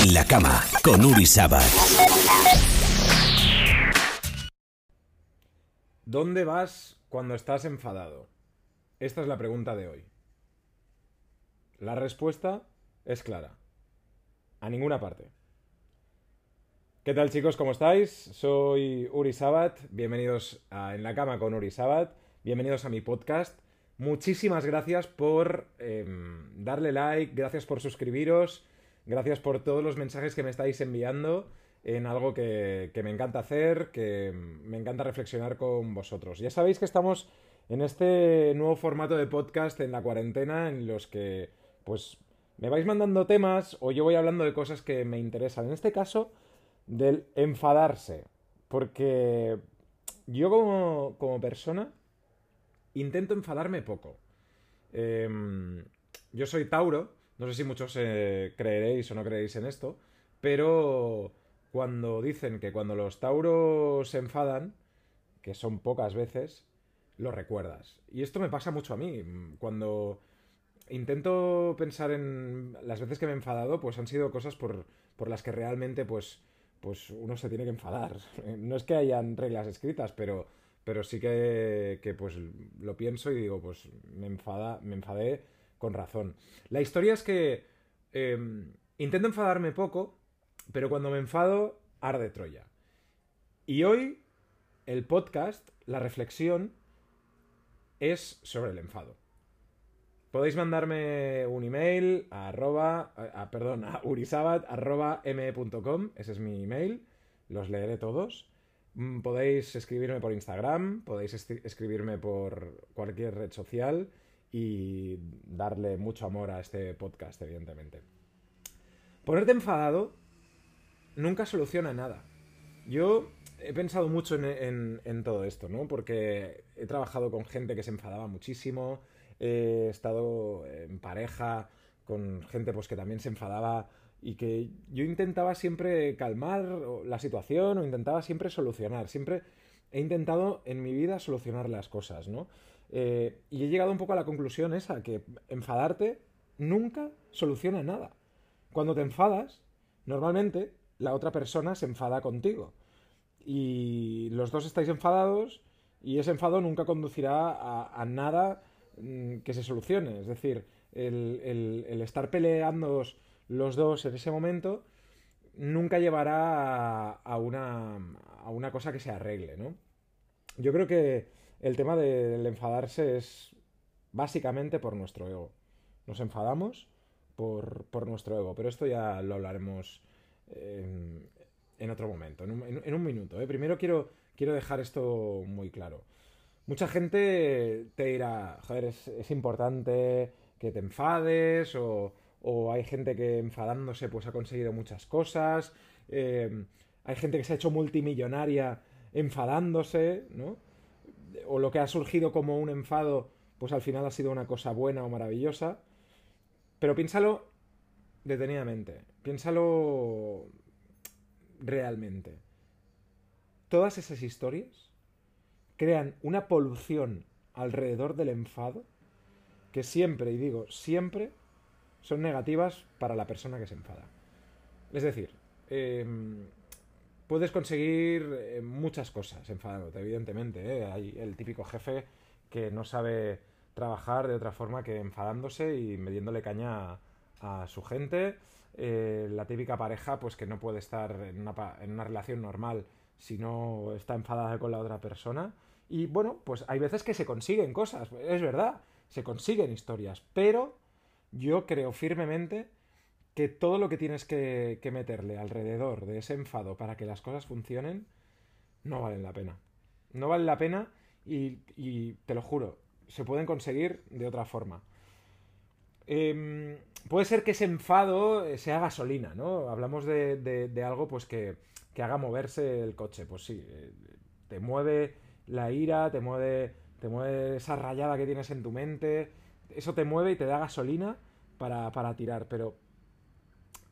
En la cama con Uri Sabat. ¿Dónde vas cuando estás enfadado? Esta es la pregunta de hoy. La respuesta es clara. A ninguna parte. ¿Qué tal chicos? ¿Cómo estáis? Soy Uri Sabat. Bienvenidos a En la cama con Uri Sabat. Bienvenidos a mi podcast. Muchísimas gracias por em, darle like, gracias por suscribiros, gracias por todos los mensajes que me estáis enviando en algo que, me encanta hacer, que me encanta reflexionar con vosotros. Ya sabéis que estamos en este nuevo formato de podcast en la cuarentena en los que pues me vais mandando temas o yo voy hablando de cosas que me interesan. En este caso, del enfadarse. Porque yo como, como persona intento enfadarme poco. Em, yo soy Tauro, no sé si muchos eh, creeréis o no creéis en esto, pero cuando dicen que cuando los Tauros se enfadan, que son pocas veces, lo recuerdas. Y esto me pasa mucho a mí. Cuando intento pensar en las veces que me he enfadado, pues han sido cosas por, por las que realmente pues, pues uno se tiene que enfadar. No es que hayan reglas escritas, pero, pero sí que, que pues lo pienso y digo, pues me, enfada, me enfadé con razón. La historia es que eh, intento enfadarme poco, pero cuando me enfado, arde Troya. Y hoy el podcast, la reflexión, es sobre el enfado. Podéis mandarme un email a arroba, perdón, a ese es mi email, los leeré todos. Mm, podéis escribirme por Instagram, podéis escribirme por cualquier red social y darle mucho amor a este podcast, evidentemente. Ponerte enfadado nunca soluciona nada. Yo he pensado mucho en, todo esto, ¿no? Porque he trabajado con gente que se enfadaba muchísimo, he estado en pareja con gente pues que también se enfadaba y que yo intentaba siempre calmar la situación o intentaba siempre solucionar, siempre he intentado en mi vida solucionar las cosas, ¿no? Eh, y he llegado un poco a la conclusión esa, que enfadarte nunca soluciona nada. Cuando te enfadas, normalmente la otra persona se enfada contigo. Y los dos estáis enfadados y ese enfado nunca conducirá a, nada mm, que se solucione. Es decir, el, estar peleando los dos en ese momento nunca llevará a, una, a una cosa que se arregle, ¿no? Yo creo que el tema del enfadarse es básicamente por nuestro ego. Nos enfadamos por, por nuestro ego, pero esto ya lo hablaremos en, otro momento, en un, minuto. ¿eh? Primero quiero, quiero dejar esto muy claro. Mucha gente te dirá, joder, es, importante que te enfades o, hay gente que enfadándose pues ha conseguido muchas cosas. Eh, hay gente que se ha hecho multimillonaria enfadándose, ¿no? O lo que ha surgido como un enfado, pues al final ha sido una cosa buena o maravillosa. Pero piénsalo detenidamente. Piénsalo realmente. Todas esas historias crean una polución alrededor del enfado que siempre, y digo siempre, son negativas para la persona que se enfada. Es decir, em, puedes conseguir eh, muchas cosas enfadándote, evidentemente. ¿eh? Hay el típico jefe que no sabe trabajar de otra forma que enfadándose y metiéndole caña a su gente. Eh, la típica pareja, pues que no puede estar en una, en una relación normal si no está enfadada con la otra persona. Y bueno, pues hay veces que se consiguen cosas, es verdad, se consiguen historias, pero yo creo firmemente que todo lo que tienes que, que, meterle alrededor de ese enfado para que las cosas funcionen no valen la pena. No vale la pena y, te lo juro, se pueden conseguir de otra forma. Eh, puede ser que ese enfado eh, sea gasolina, ¿no? Hablamos de, algo pues que, haga moverse el coche. Pues sí, eh, te mueve la ira, te mueve, te mueve esa rayada que tienes en tu mente, eso te mueve y te da gasolina para, tirar, pero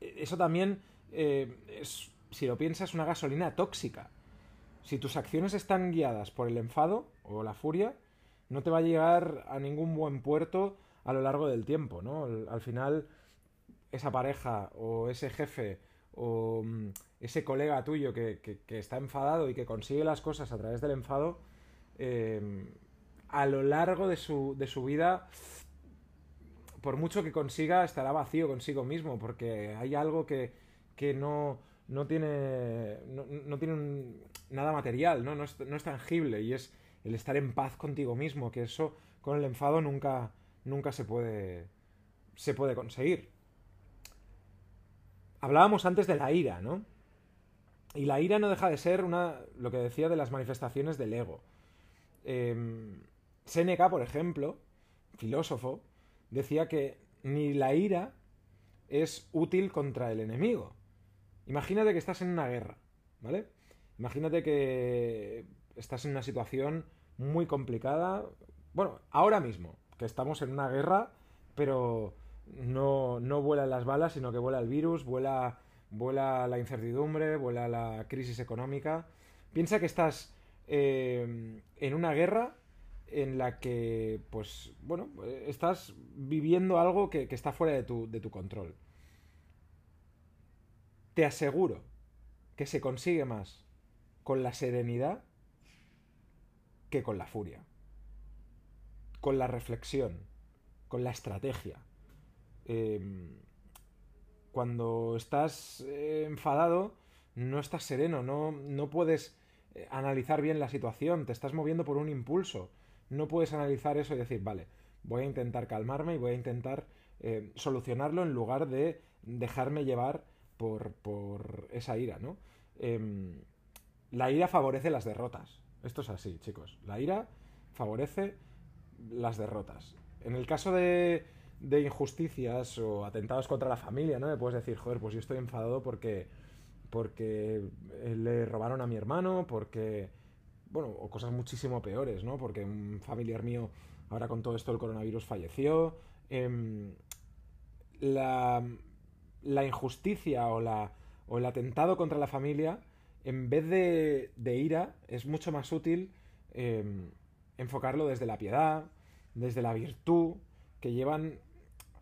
eso también, es, si lo piensas, una gasolina tóxica. Si tus acciones están guiadas por el enfado o la furia, no te va a llegar a ningún buen puerto a lo largo del tiempo, ¿no? Al final, esa pareja o ese jefe o mm, ese colega tuyo que, que, está enfadado y que consigue las cosas a través del enfado, eh, a lo largo de su, de su vida, por mucho que consiga, estará vacío consigo mismo, porque hay algo que, que no, no tiene, no, tiene nada material, ¿no? No es, no es tangible y es el estar en paz contigo mismo, que eso con el enfado nunca, nunca se puede, se puede conseguir. Hablábamos antes de la ira, ¿no? Y la ira no deja de ser una, lo que decía de las manifestaciones del ego. Eh, Séneca, por ejemplo, filósofo, decía que ni la ira es útil contra el enemigo. Imagínate que estás en una guerra, ¿vale? Imagínate que estás en una situación muy complicada. Bueno, ahora mismo, que estamos en una guerra, pero no, no vuelan las balas, sino que vuela el virus, vuela, vuela la incertidumbre, vuela la crisis económica. Piensa que estás eh, en una guerra en la que, pues, bueno, estás viviendo algo que, está fuera de tu, de tu control. Te aseguro que se consigue más con la serenidad que con la furia. Con la reflexión, con la estrategia. Em, cuando estás eh, enfadado, no estás sereno, no, no puedes eh, analizar bien la situación, te estás moviendo por un impulso no puedes analizar eso y decir, vale, voy a intentar calmarme y voy a intentar eh, solucionarlo en lugar de dejarme llevar por, por esa ira, ¿no? Em, la ira favorece las derrotas. Esto es así, chicos. La ira favorece las derrotas. En el caso de, de injusticias o atentados contra la familia, ¿no? Me puedes decir, joder, pues yo estoy enfadado porque porque le robaron a mi hermano, porque bueno, o cosas muchísimo peores, ¿no? Porque un familiar mío, ahora con todo esto del coronavirus, falleció. Em, la, la, injusticia o, la, o el atentado contra la familia, en vez de, ira, es mucho más útil em, enfocarlo desde la piedad, desde la virtud, que llevan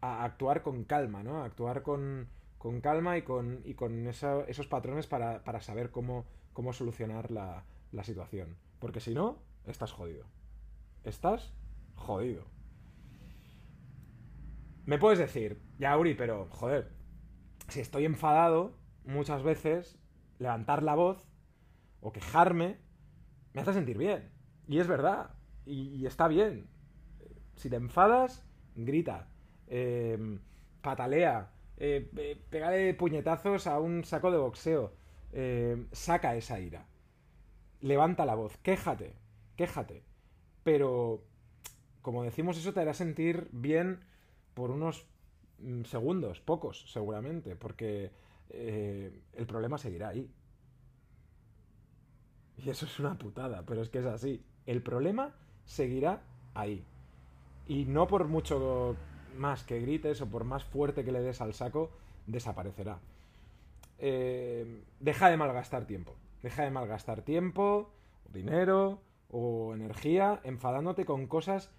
a actuar con calma, ¿no? A actuar con, con calma y con, y con esos patrones para, para saber cómo, cómo solucionar la, la situación. Porque si no, estás jodido. Estás jodido. Me puedes decir, ya Uri, pero joder, si estoy enfadado, muchas veces levantar la voz o quejarme me hace sentir bien. Y es verdad. Y, está bien. Si te enfadas, grita. Em, patalea. Eh, eh, pégale puñetazos a un saco de boxeo. Em, saca esa ira levanta la voz, quéjate, quéjate. Pero, como decimos, eso te hará sentir bien por unos mm, segundos, pocos, seguramente, porque eh, el problema seguirá ahí. Y eso es una putada, pero es que es así. El problema seguirá ahí. Y no por mucho más que grites o por más fuerte que le des al saco, desaparecerá. Eh, deja de malgastar tiempo. Deja de malgastar tiempo, dinero o energía enfadándote con cosas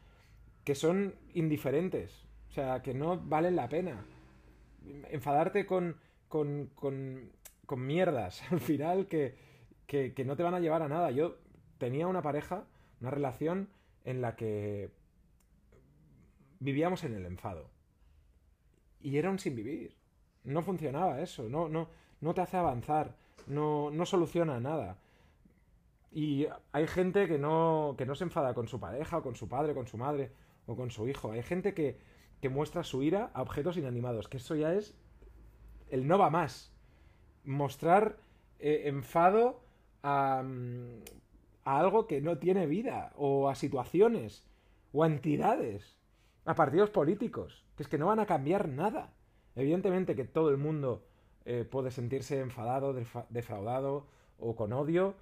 que son indiferentes. O sea, que no valen la pena. Enfadarte con, con, con, mierdas al final que, que, que no te van a llevar a nada. Yo tenía una pareja, una relación en la que vivíamos en el enfado. Y era un sin vivir. No funcionaba eso, no, no, no te hace avanzar no, no soluciona nada. Y hay gente que no, que no se enfada con su pareja, o con su padre, con su madre, o con su hijo. Hay gente que, que muestra su ira a objetos inanimados, que eso ya es el no va más. Mostrar eh, enfado a, a algo que no tiene vida, o a situaciones, o a entidades, a partidos políticos, que es que no van a cambiar nada. Evidentemente que todo el mundo eh, puede sentirse enfadado, defraudado o con odio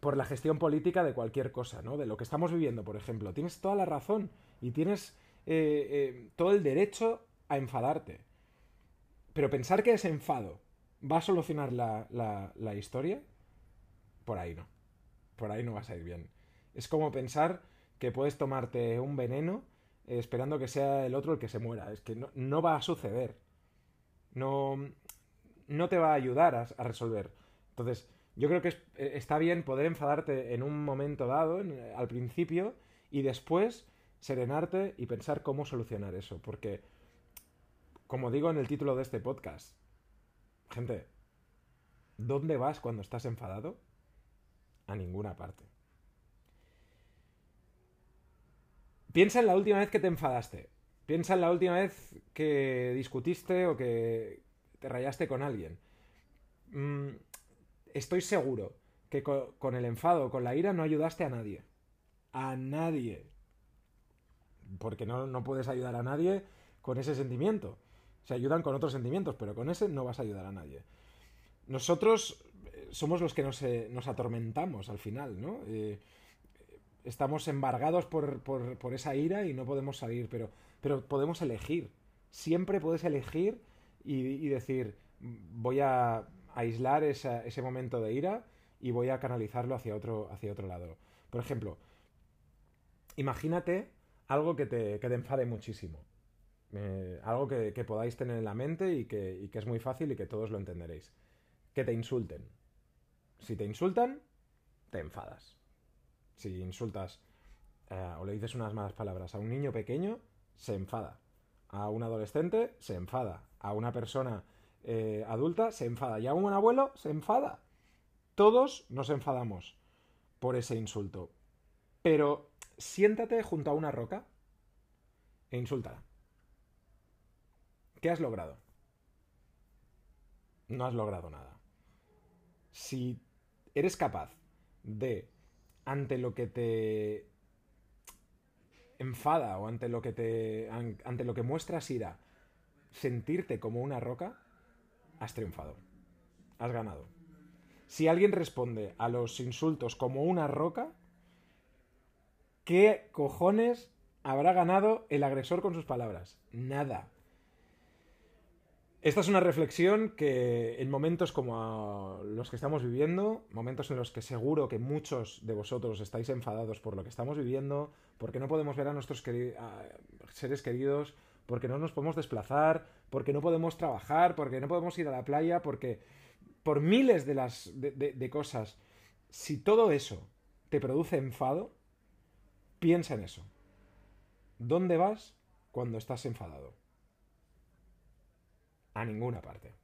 por la gestión política de cualquier cosa, ¿no? De lo que estamos viviendo, por ejemplo. Tienes toda la razón y tienes eh, eh, todo el derecho a enfadarte. Pero pensar que ese enfado va a solucionar la, la historia, por ahí no. Por ahí no vas a ir bien. Es como pensar que puedes tomarte un veneno esperando que sea el otro el que se muera. Es que no, no va a suceder. No, no te va a ayudar a, resolver. Entonces, yo creo que eh, está bien poder enfadarte en un momento dado, en- al principio, y después serenarte y pensar cómo solucionar eso. Porque, como digo en el título de este podcast, gente, ¿dónde vas cuando estás enfadado? A ninguna parte. Piensa en la última vez que te enfadaste. Piensa en la última vez que discutiste o que te rayaste con alguien. Mm, estoy seguro que co- con el enfado, con la ira, no ayudaste a nadie. A nadie. Porque no, no puedes ayudar a nadie con ese sentimiento. Se ayudan con otros sentimientos, pero con ese no vas a ayudar a nadie. Nosotros eh, somos los que nos, eh, nos atormentamos al final, ¿no? Eh, estamos embargados por, por- por esa ira y no podemos salir, pero, pero podemos elegir. Siempre puedes elegir y, y decir, voy a aislar ese momento de ira y voy a canalizarlo hacia otro, hacia otro lado. Por ejemplo, imagínate algo que te, que te enfade muchísimo. Eh, algo que, que podáis tener en la mente y que, y que es muy fácil y que todos lo entenderéis. Que te insulten. Si te insultan, te enfadas. Si insultas eh, o le dices unas malas palabras a un niño pequeño, se enfada. A un adolescente, se enfada. A una persona eh, adulta, se enfada. Y a un abuelo, se enfada. Todos nos enfadamos por ese insulto. Pero siéntate junto a una roca e insúltala. ¿Qué has logrado? No has logrado nada. Si eres capaz de, ante lo que te enfada o ante lo que te an- ante lo que muestras ira, sentirte como una roca, has triunfado. Has ganado. Si alguien responde a los insultos como una roca, ¿qué cojones habrá ganado el agresor con sus palabras? Nada. Esta es una reflexión que en momentos como los que estamos viviendo, momentos en los que seguro que muchos de vosotros estáis enfadados por lo que estamos viviendo, porque no podemos ver a nuestros seres queridos, porque no nos podemos desplazar, porque no podemos trabajar, porque no podemos ir a la playa, porque por miles de cosas, si todo eso te produce enfado, piensa en eso. ¿Dónde vas cuando estás enfadado? A ninguna parte.